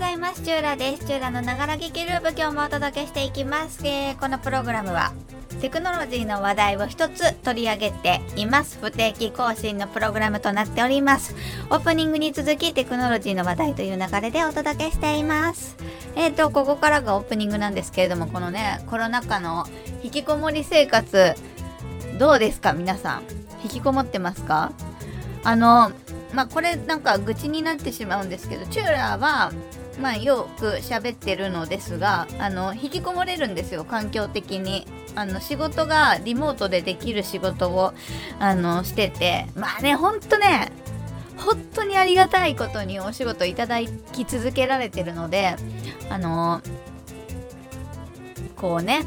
ざいます。チューラです。チューラのながら劇ループ今日もお届けしていきます、えーこのプログラムはテクノロジーの話題を一つ取り上げています不定期更新のプログラムとなっております。オープニングに続きテクノロジーの話題という流れでお届けしています。えーとここからがオープニングなんですけれどもこのねコロナ禍の引きこもり生活どうですか？皆さん。引きこもってますか？あのまあこれなんか愚痴になってしまうんですけどチューラーはまあよく喋ってるのですがあの引きこもれるんですよ環境的に。あの仕事がリモートでできる仕事をあのしてて。まあねほんとね本当にありがたいことにお仕事いただき続けられてるのであのこうね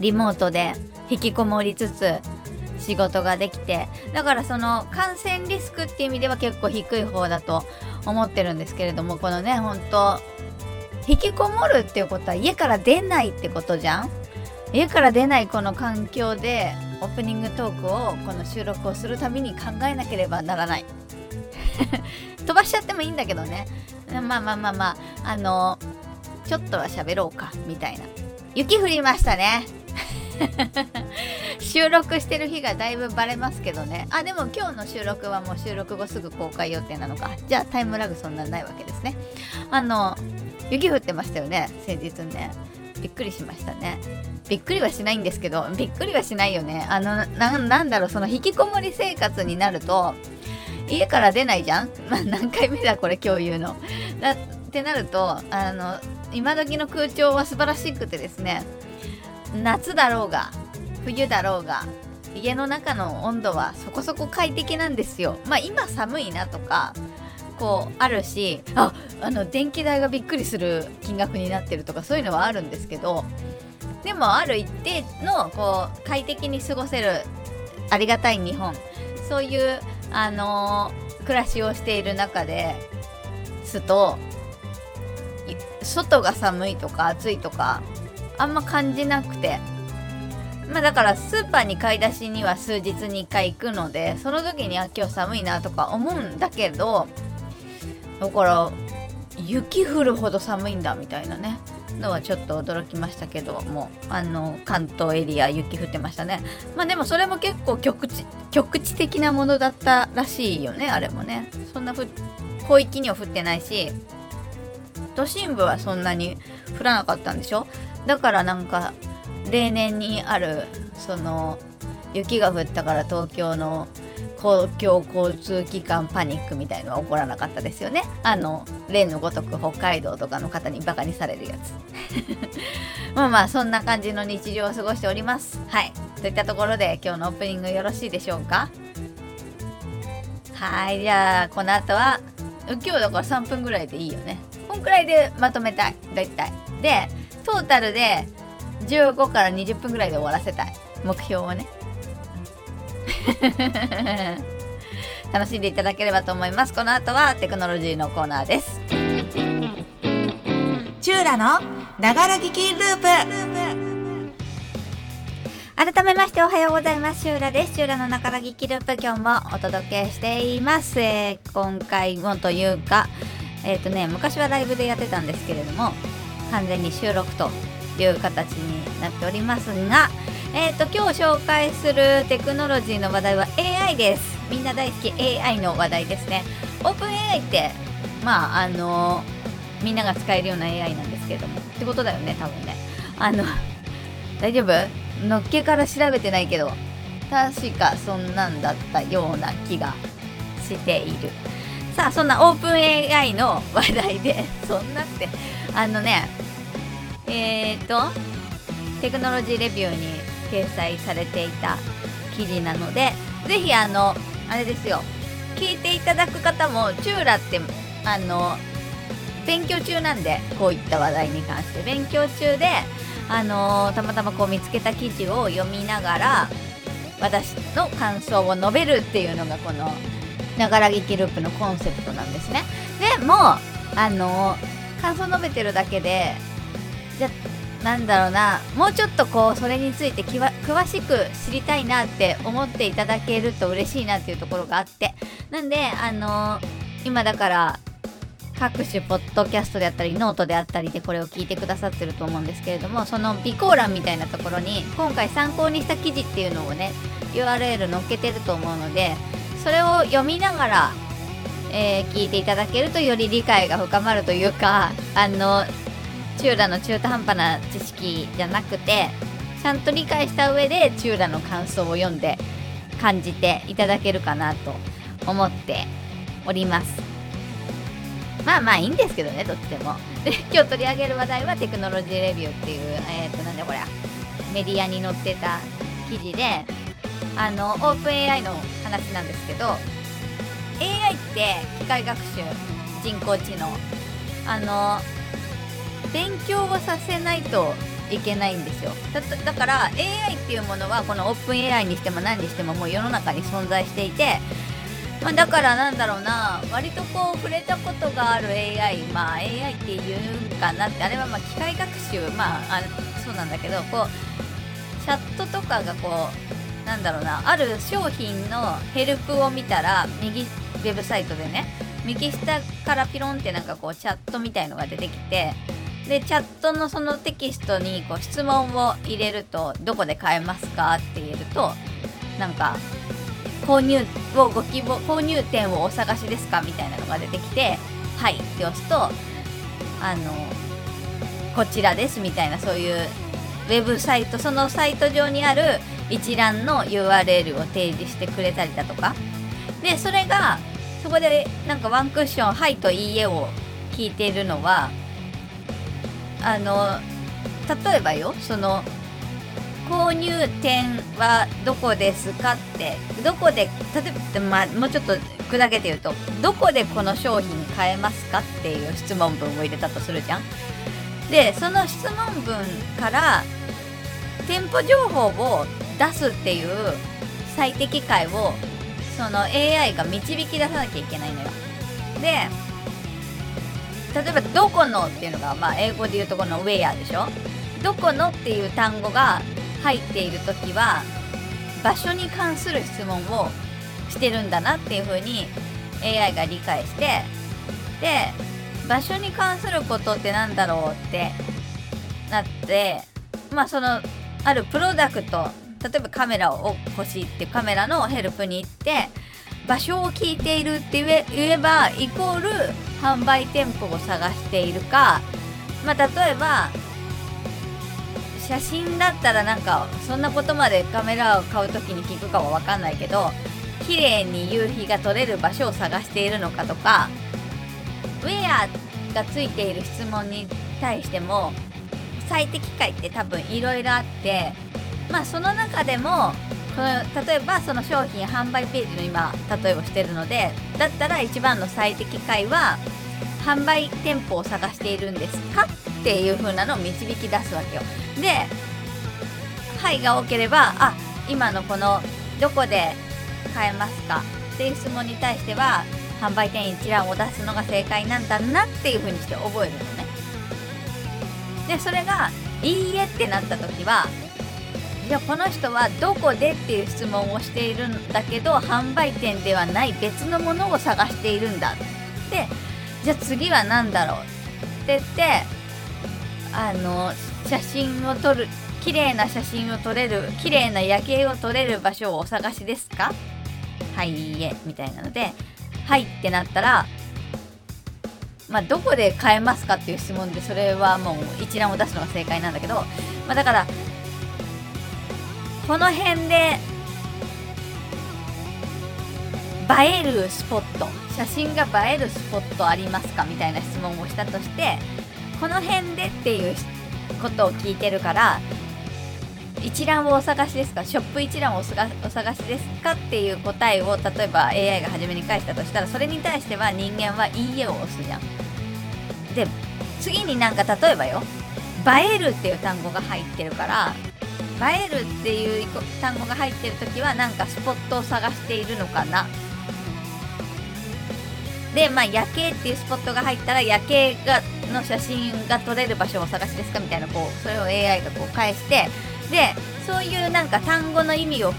リモートで引きこもりつつ仕事ができてだからその感染リスクっていう意味では結構低い方だと思ってるんですけれどもこのね本当引きこもるっていうことは家から出ないってことじゃん？家から出ないこの環境でオープニングトークをこの収録をするために考えなければならない。飛ばしちゃってもいいんだけどね。まあまあまあまああのちょっとは喋ろうかみたいな。雪降りましたね。収録してる日がだいぶバレますけどね。あでも今日の収録はもう収録後すぐ公開予定なのか。じゃあタイムラグそんなないわけですね。あの雪降ってましたよね先日ね。びっくりしましたね。びっくりはしないんですけどびっくりはしないよね。あのなんだろうその引きこもり生活になると家から出ないじゃん、まあ、何回目だこれ今日言うの。だってなるとあの今時の空調は素晴らしくてですね夏だろうが冬だろうが家の中の温度はそこそこ快適なんですよ。まあ今寒いなとかこうあるしああの電気代がびっくりする金額になってるとかそういうのはあるんですけどでもある一定のこう快適に過ごせるありがたい日本そういうあのー暮らしをしている中ですと外が寒いとか暑いとかあんま感じなくて。まあだからスーパーに買い出しには数日に1回行くのでその時には今日寒いなとか思うんだけどだから雪降るほど寒いんだみたいなね。のはちょっと驚きましたけどもあの関東エリア雪降ってましたね。まあでもそれも結構局地局地的なものだったらしいよねあれもね。そんな広域には降ってないし都心部はそんなに降らなかったんでしょ？だからなんか例年にあるその雪が降ったから東京の公共交通機関パニックみたいのは起こらなかったですよね。あの例のごとく北海道とかの方にバカにされるやつ。まあまあそんな感じの日常を過ごしております。はい。といったところで今日のオープニングよろしいでしょうか？はい。じゃあこの後は今日だから3分ぐらいでいいよね。こんくらいでまとめたい。だいたい。でトータルで15から20分ぐらいで終わらせたい。目標をね。楽しんでいただければと思います。この後はテクノロジーのコーナーです。チューラのながら聞きループ。改めましておはようございます。シューラです。シューラの中らぎきループ。今日もお届けしています、えー今回もというかえっ、とね昔はライブでやってたんですけれども完全に収録という形になっておりますがえっ、と今日紹介するテクノロジーの話題は AI です。みんな大好き AI の話題ですね。オープン AI ってまああのみんなが使えるような AI なんですけれども。ってことだよね多分ね。あの大丈夫？のっけから調べてないけど確かそんなんだったような気がしている。さあそんなオープン AI の話題でそんなってあのねえっ、とテクノロジーレビューに掲載されていた記事なのでぜひあのあれですよ聞いていただく方もチューラってあの勉強中なんでこういった話題に関して。勉強中であのたまたまこう見つけた記事を読みながら私の感想を述べるっていうのがこのながら聞きループのコンセプトなんですね。でもあの感想述べてるだけでじゃなんだろうな。もうちょっとこうそれについて詳しく知りたいなって思っていただけると嬉しいなっていうところがあって。なんであのー今だから各種ポッドキャストであったりノートであったりでこれを聞いてくださってると思うんですけれどもその備考欄みたいなところに今回参考にした記事っていうのをね URL 載っけてると思うのでそれを読みながら、えー聞いていただけるとより理解が深まるというかあのチューラの中途半端な知識じゃなくてちゃんと理解した上でチューラの感想を読んで感じていただけるかなと思っております。まあまあいいんですけどねどっちも。で今日取り上げる話題はテクノロジーレビューっていうえっ、となんだこれメディアに載ってた記事であのオープン AI の話なんですけど AI って機械学習人工知能。あの勉強をさせないといけないんですよ。だだから AI っていうものはこのオープン AI にしても何にしてももう世の中に存在していて、まあ、だからなんだろうな割とこう触れたことがある AI まあ AI って言うんかなってあれはまあ機械学習まああそうなんだけどこうチャットとかがこうなんだろうなある商品のヘルプを見たら右ウェブサイトでね右下からピロンってなんかこうチャットみたいのが出てきてでチャットのそのテキストにこう質問を入れるとどこで買えますかって言えるとなんか購入をご希望購入店をお探しですかみたいなのが出てきてはいって押すとあのこちらですみたいなそういうウェブサイトそのサイト上にある一覧の URL を提示してくれたりだとか。でそれがそこでなんかワンクッション「はい」と「いいえ」を聞いているのはあの例えばよその購入店はどこですかってどこで例えば、まあ、もうちょっと砕けて言うとどこでこの商品買えますかっていう質問文を入れたとするじゃん。でその質問文から店舗情報を出すっていう最適解をその AI が導き出さなきゃいけないのよ。で例えば「どこの」っていうのが、まあ、英語で言うとこの「ウェア」でしょ？どこのっていう単語が入っている時は場所に関する質問をしてるんだなっていう風に AI が理解してで場所に関することってなんだろうってなってまあそのあるプロダクト例えばカメラを欲しいってカメラのヘルプに行って場所を聞いているって言えばイコール販売店舗を探しているかまあ例えば写真だったらなんかそんなことまでカメラを買う時に聞くかは分かんないけど綺麗に夕日が撮れる場所を探しているのかとかウェアがついている質問に対しても最適解って多分いろいろあってまあその中でもの例えばその商品販売ページの今例えをしてるのでだったら一番の最適解は販売店舗を探しているんですかっていう風なのを導き出すわけよ。で「はい」が多ければあ今のこのどこで買えますかっていう質問に対しては販売店一覧を出すのが正解なんだなっていう風にして覚えるのね。でそれが「いいえ」ってなった時はいやこの人はどこでっていう質問をしているんだけど販売店ではない別のものを探しているんだって。じゃあ次は何だろうって言ってあの写真を撮る綺麗な写真を撮れる綺麗な夜景を撮れる場所をお探しですか？はいいいえみたいなのではいってなったらまあどこで買えますかっていう質問でそれはもう一覧を出すのが正解なんだけど、まあ、だからこの辺で映えるスポット写真が映えるスポットありますかみたいな質問をしたとしてこの辺でっていうことを聞いてるから一覧をお探しですか？ショップ一覧をお探お探しですかっていう答えを例えば AI が初めに返したとしたらそれに対しては人間は「いいえ」を押すじゃん。で次になんか例えばよ「映える」っていう単語が入ってるから映えるっていう単語が入ってる時はなんかスポットを探しているのかな。でまあ夜景っていうスポットが入ったら夜景がの写真が撮れる場所をお探しですかみたいなこうそれを AI がこう返してでそういうなんか単語の意味を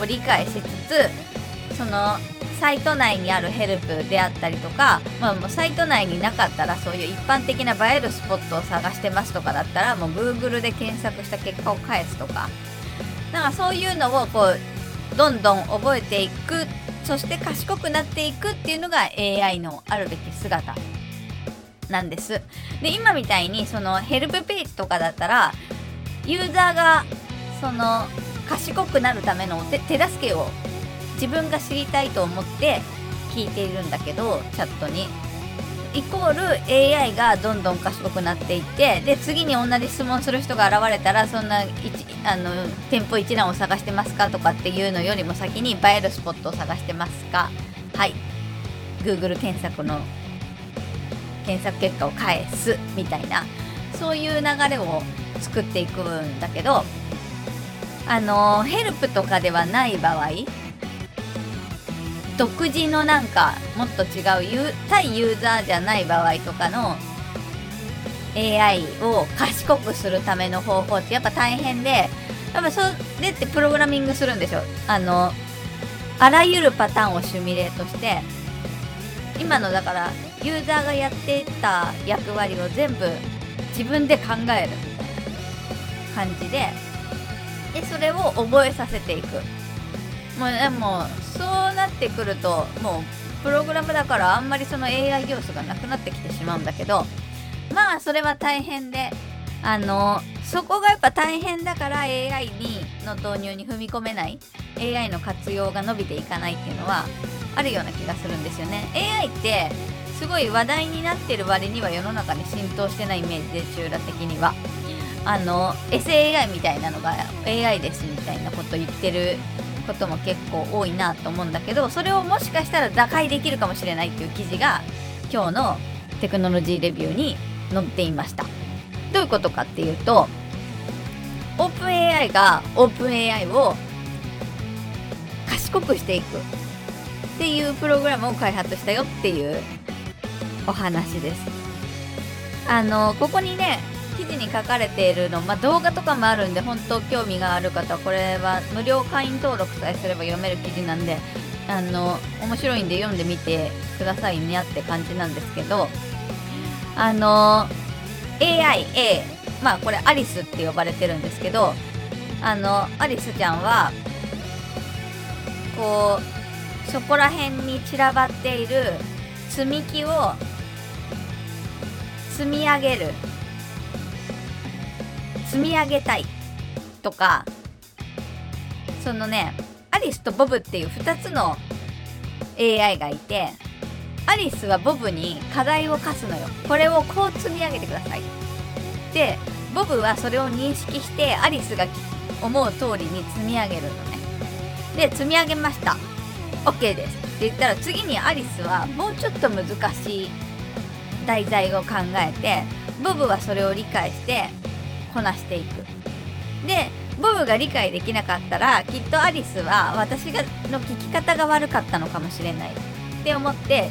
を理解しつつそのサイト内にあるヘルプであったりとか、まあ、もうサイト内になかったらそういう一般的な映えるスポットを探してますとかだったらもう Google で検索した結果を返すとか。なんかそういうのをこうどんどん覚えていく。そして賢くなっていくっていうのが AI のあるべき姿。なんです。で今みたいにそのヘルプページとかだったらユーザーがその賢くなるための手助けを自分が知りたいと思って聞いているんだけどチャットに。イコール AI がどんどん賢くなっていってで次に同じ質問する人が現れたらそんなあの店舗一覧を探してますかとかっていうのよりも先に映えるスポットを探してますかはい Google 検索の検索結果を返すみたいなそういう流れを作っていくんだけどあのヘルプとかではない場合独自のなんかもっと違う対ユーザーじゃない場合とかの AI を賢くするための方法ってやっぱ大変でやっぱそれってプログラミングするんでしょ。あのあらゆるパターンをシミュレートして今のだからユーザーがやってた役割を全部自分で考える感じででそれを覚えさせていく。もうでもそうなってくるともうプログラムだからあんまりその AI 要素がなくなってきてしまうんだけどまあそれは大変であのそこがやっぱ大変だから AI にの導入に踏み込めない AI の活用が伸びていかないっていうのはあるような気がするんですよね。AI ってすごい話題になってる割には世の中に浸透してないイメージで中羅的には。あの SAI みたいなのが AI ですみたいなこと言ってることも結構多いなと思うんだけどそれをもしかしたら打開できるかもしれないっていう記事が今日のテクノロジーレビューに載っていました。どういうことかっていうとオープン AI がオープン AI を賢くしていくっていうプログラムを開発したよっていうお話です。あのここにね記事に書かれているの、まあ、動画とかもあるんで本当興味がある方はこれは無料会員登録さえすれば読める記事なんであの面白いんで読んでみてくださいねって感じなんですけどあの AI A まあこれアリスって呼ばれてるんですけどあのアリスちゃんはこうそこら辺に散らばっている積み木を積み上げる積み上げたいとかそのねアリスとボブっていう2つの AI がいてアリスはボブに課題を課すのよ。これをこう積み上げてください。でボブはそれを認識してアリスが思う通りに積み上げるのね。で積み上げました。OK です。って言ったら次にアリスはもうちょっと難しい題材を考えてボブはそれを理解してこなしていく。でボブが理解できなかったらきっとアリスは私がの聞き方が悪かったのかもしれない。って思って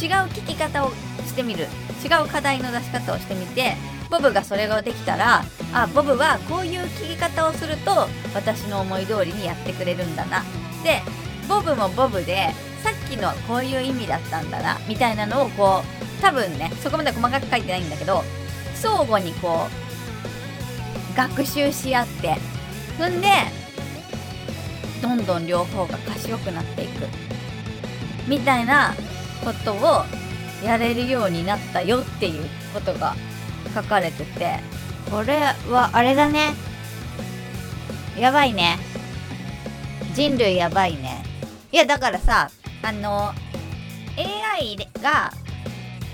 違う聞き方をしてみる。違う課題の出し方をしてみてボブがそれができたらあボブはこういう聞き方をすると私の思い通りにやってくれるんだな。でボブもボブでさっきのこういう意味だったんだなみたいなのをこう多分ねそこまで細かく書いてないんだけど相互にこう学習し合って。そんでどんどん両方が賢くなっていく。みたいなことをやれるようになったよっていうことが書かれてて。これはあれだね。やばいね。人類やばいね。いやだからさあの AI が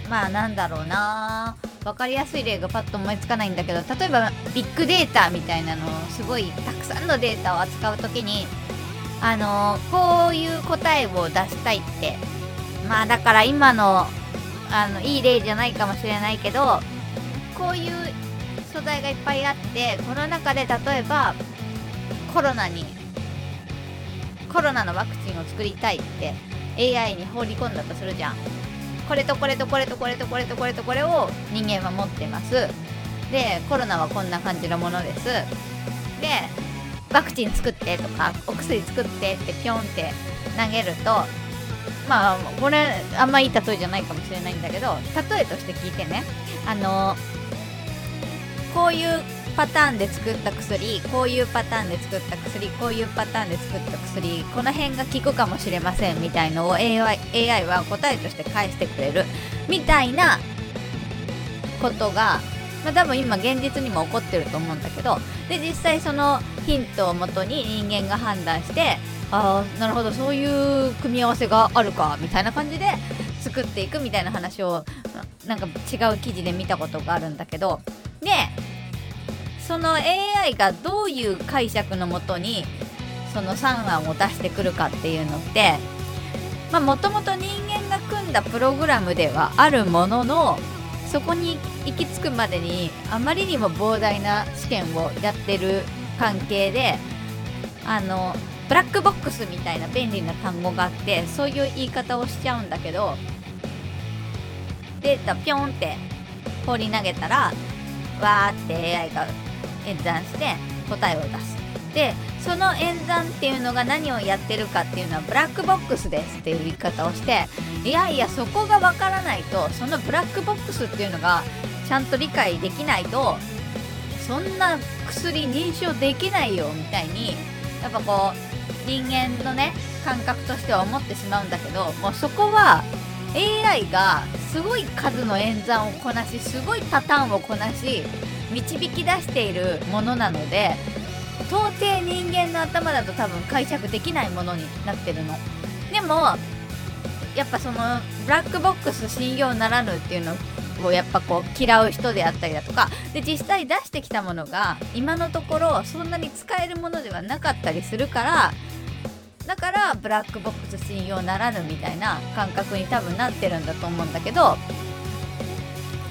まあなんだろうな。分かりやすい例がパッと思いつかないんだけど例えばビッグデータみたいなのをすごいたくさんのデータを扱う時にあのこういう答えを出したいって。まあだから今のあのいい例じゃないかもしれないけどこういう素材がいっぱいあってこの中で例えばコロナにコロナのワクチンを作りたいって AI に放り込んだとするじゃん。これとこれとこれとこれとこれとこれとこれを人間は持ってます。でコロナはこんな感じのものです。でワクチン作ってとかお薬作ってってピョンって投げるとまあこれあんまいい例えじゃないかもしれないんだけど例えとして聞いてね。あのこういうパターンで作った薬こういうパターンで作った薬こういうパターンで作った薬この辺が効くかもしれませんみたいのを AI, AI は答えとして返してくれるみたいなことが、まあ、多分今現実にも起こってると思うんだけどで実際そのヒントをもとに人間が判断してああなるほどそういう組み合わせがあるかみたいな感じで作っていくみたいな話をなんか違う記事で見たことがあるんだけどでその AI がどういう解釈のもとにその3案を出してくるかっていうのってもともと人間が組んだプログラムではあるもののそこに行き着くまでにあまりにも膨大な試験をやってる関係であのブラックボックスみたいな便利な単語があってそういう言い方をしちゃうんだけどデータピョンって放り投げたらわーって AI が演算して答えを出す。でその演算っていうのが何をやってるかっていうのはブラックボックスですっていう言い方をしていやいやそこがわからないとそのブラックボックスっていうのがちゃんと理解できないとそんな薬認証できないよみたいにやっぱこう人間のね感覚としては思ってしまうんだけどもうそこは AI がすごい数の演算をこなしすごいパターンをこなし導き出しているものなので到底人間の頭だと多分解釈できないものになってるの。でもやっぱそのブラックボックス信用ならぬっていうのをやっぱこう嫌う人であったりだとか。で実際出してきたものが今のところそんなに使えるものではなかったりするからだからブラックボックス信用ならぬみたいな感覚に多分なってるんだと思うんだけど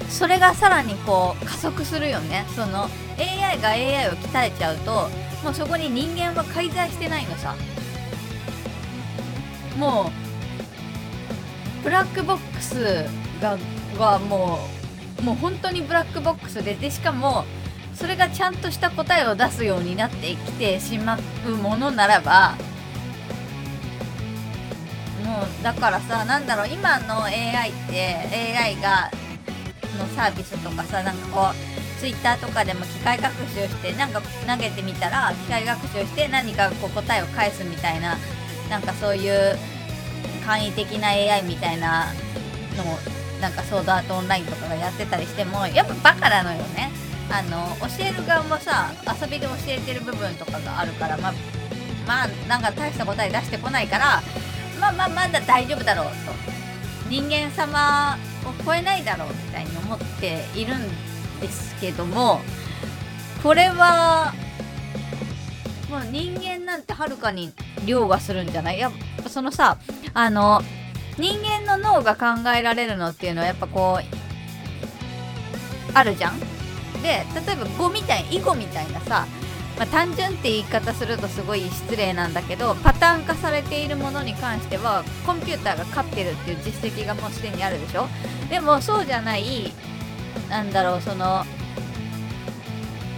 それがさらにこう加速するよね。その AI が AI を鍛えちゃうともうそこに人間は介在してないのさ。もうブラックボックスがはもうもう本当にブラックボックスででしかもそれがちゃんとした答えを出すようになってきてしまうものならばもうだからさなんだろう今の AI って AI がのサービスとかさなんかこうツイッターとかでも機械学習してなんか投げてみたら機械学習して何かこう答えを返すみたいななんかそういう簡易的な AI みたいなのをなんかソードアートオンラインとかがやってたりしてもやっぱバカなのよね。あの教える側もさ遊びで教えてる部分とかがあるからまあまあなんか大した答え出してこないからまあまあまだ大丈夫だろうと。人間様超えないだろうみたいに思っているんですけどもこれはもう人間なんてはるかに凌駕するんじゃない？やっぱそのさあの人間の脳が考えられるのっていうのはやっぱこうあるじゃん？で例えば語みたい囲碁みたいなさ、まあ、単純って言い方するとすごい失礼なんだけどパターン化されているものに関してはコンピューターが勝ってるっていう実績がもうすでにあるでしょ？でもそうじゃないなんだろうその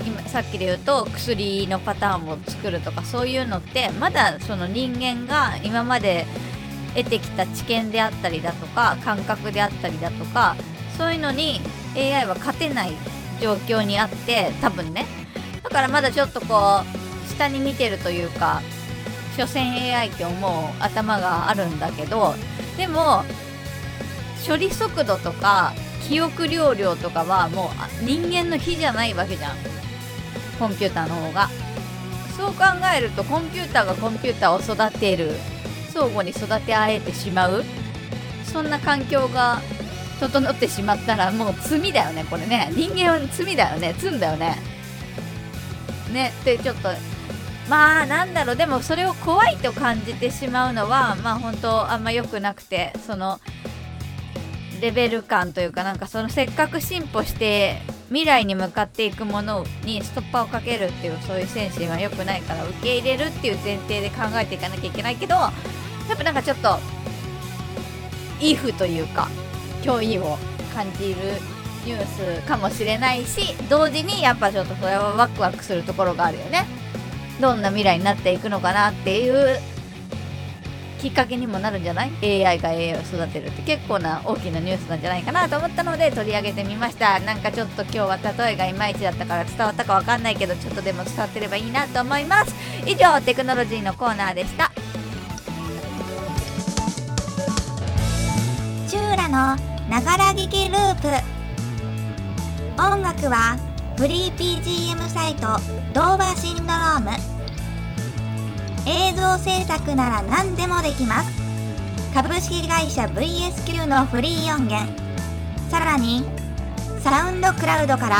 今さっきで言うと薬のパターンを作るとかそういうのってまだその人間が今まで得てきた知見であったりだとか感覚であったりだとかそういうのに AI は勝てない状況にあって多分ね。だからまだちょっとこう下に見てるというか所詮 AI って思う頭があるんだけどでも処理速度とか記憶容量とかはもう人間の比じゃないわけじゃん。コンピューターの方が。そう考えるとコンピューターがコンピューターを育てる。相互に育て合えてしまう。そんな環境が整ってしまったらもう罪だよねこれね。人間は罪だよね。罪だよね。ねってちょっとまあなんだろうでもそれを怖いと感じてしまうのはまあ本当あんま良くなくてそのレベル感というかなんかそのせっかく進歩して未来に向かっていくものにストッパーをかけるっていうそういう精神は良くないから受け入れるっていう前提で考えていかなきゃいけないけどやっぱなんかちょっとイフというか脅威を感じるニュースかもしれないし同時にやっぱちょっとそれはワクワクするところがあるよね。どんな未来になっていくのかなっていうきっかけにもなるんじゃない ?AI が AI を育てるって結構な大きなニュースなんじゃないかなと思ったので取り上げてみました。なんかちょっと今日は例えがいまいちだったから伝わったかわかんないけどちょっとでも伝わってればいいなと思います。以上テクノロジーのコーナーでした。チューラのながら聞きループ。音楽はフリー BGM サイトドーバーシンドローム。映像制作なら何でもできます。株式会社 VSQ のフリー音源。さらにサウンドクラウドから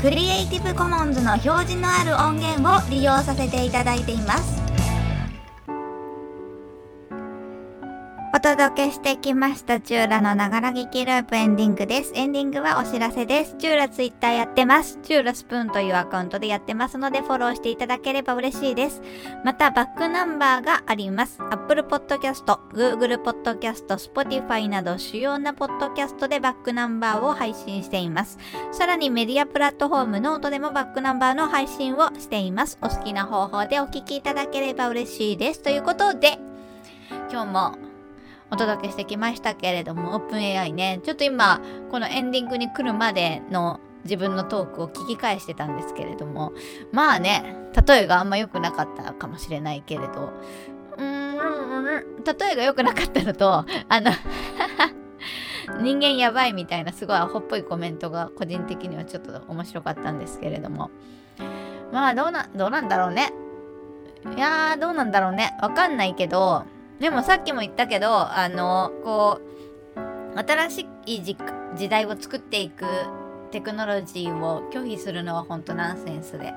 クリエイティブコモンズの表示のある音源を利用させていただいています。お届けしてきましたチューラのながら聞きループエンディングです。エンディングはお知らせです。チューラツイッターやってます。チューラスプーンというアカウントでやってますのでフォローしていただければ嬉しいです。またバックナンバーがあります。Apple Podcast、Google Podcast、Spotify など主要なポッドキャストでバックナンバーを配信しています。さらにメディアプラットフォームノートでもバックナンバーの配信をしています。お好きな方法でお聞きいただければ嬉しいです。ということで、今日もお届けしてきましたけれども、オープン AI ね、ちょっと今、このエンディングに来るまでの自分のトークを聞き返してたんですけれども、まあね、例えがあんま良くなかったかもしれないけれど、うーん、例えが良くなかったのと、あの 人間やばいみたいなすごいアホっぽいコメントが個人的にはちょっと面白かったんですけれども、まあどうな、どうなんだろうね。いやー、どうなんだろうね。わかんないけど、でもさっきも言ったけどあのこう新しい時代を作っていくテクノロジーを拒否するのは本当ナンセンスで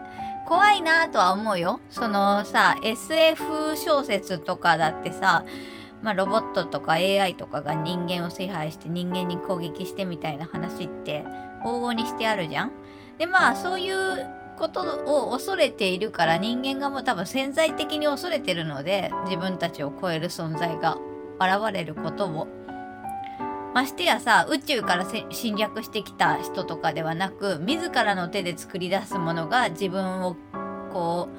怖いなとは思うよそのさ SF 小説とかだってさまあ、ロボットとか AI とかが人間を支配して人間に攻撃してみたいな話って往々にしてあるじゃん。でまあそういうことを恐れているから人間がもう多分潜在的に恐れてるので自分たちを超える存在が現れることを。ましてやさ宇宙から侵略してきた人とかではなく自らの手で作り出すものが自分をこ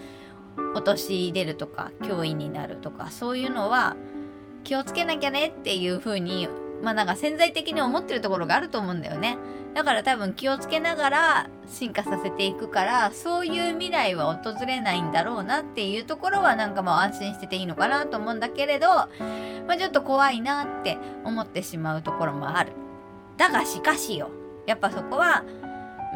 う陥れるとか脅威になるとかそういうのは気をつけなきゃねっていう風にまあなんか潜在的に思ってるところがあると思うんだよね。だから多分気をつけながら進化させていくからそういう未来は訪れないんだろうなっていうところはなんかもう安心してていいのかなと思うんだけれど、まあ、ちょっと怖いなって思ってしまうところもある。だがしかしよやっぱそこは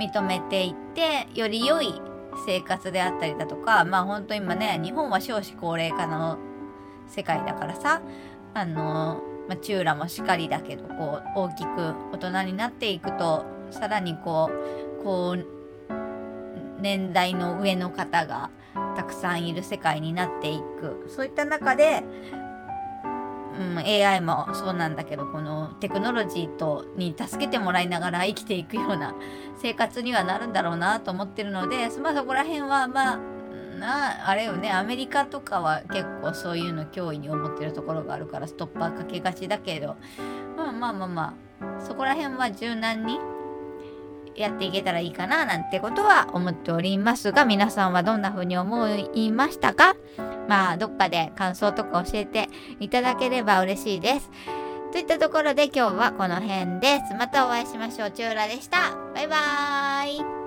認めていってより良い生活であったりだとかまあ本当今ね日本は少子高齢化の世界だからさあのまあ、チューラもしかりだけどこう大きく大人になっていくとさらにこうこう年代の上の方がたくさんいる世界になっていく。そういった中で、うん、AI もそうなんだけどこのテクノロジーとに助けてもらいながら生きていくような生活にはなるんだろうなと思ってるので、まあ、そこら辺はまあなあれよねアメリカとかは結構そういうの脅威に思ってるところがあるからストッパーかけがちだけどまあまあまあまあそこら辺は柔軟にやっていけたらいいかななんてことは思っておりますが皆さんはどんな風に思いましたか？まあどっかで感想とか教えていただければ嬉しいです。といったところで今日はこの辺です。またお会いしましょう。チューラでした。バイバーイ。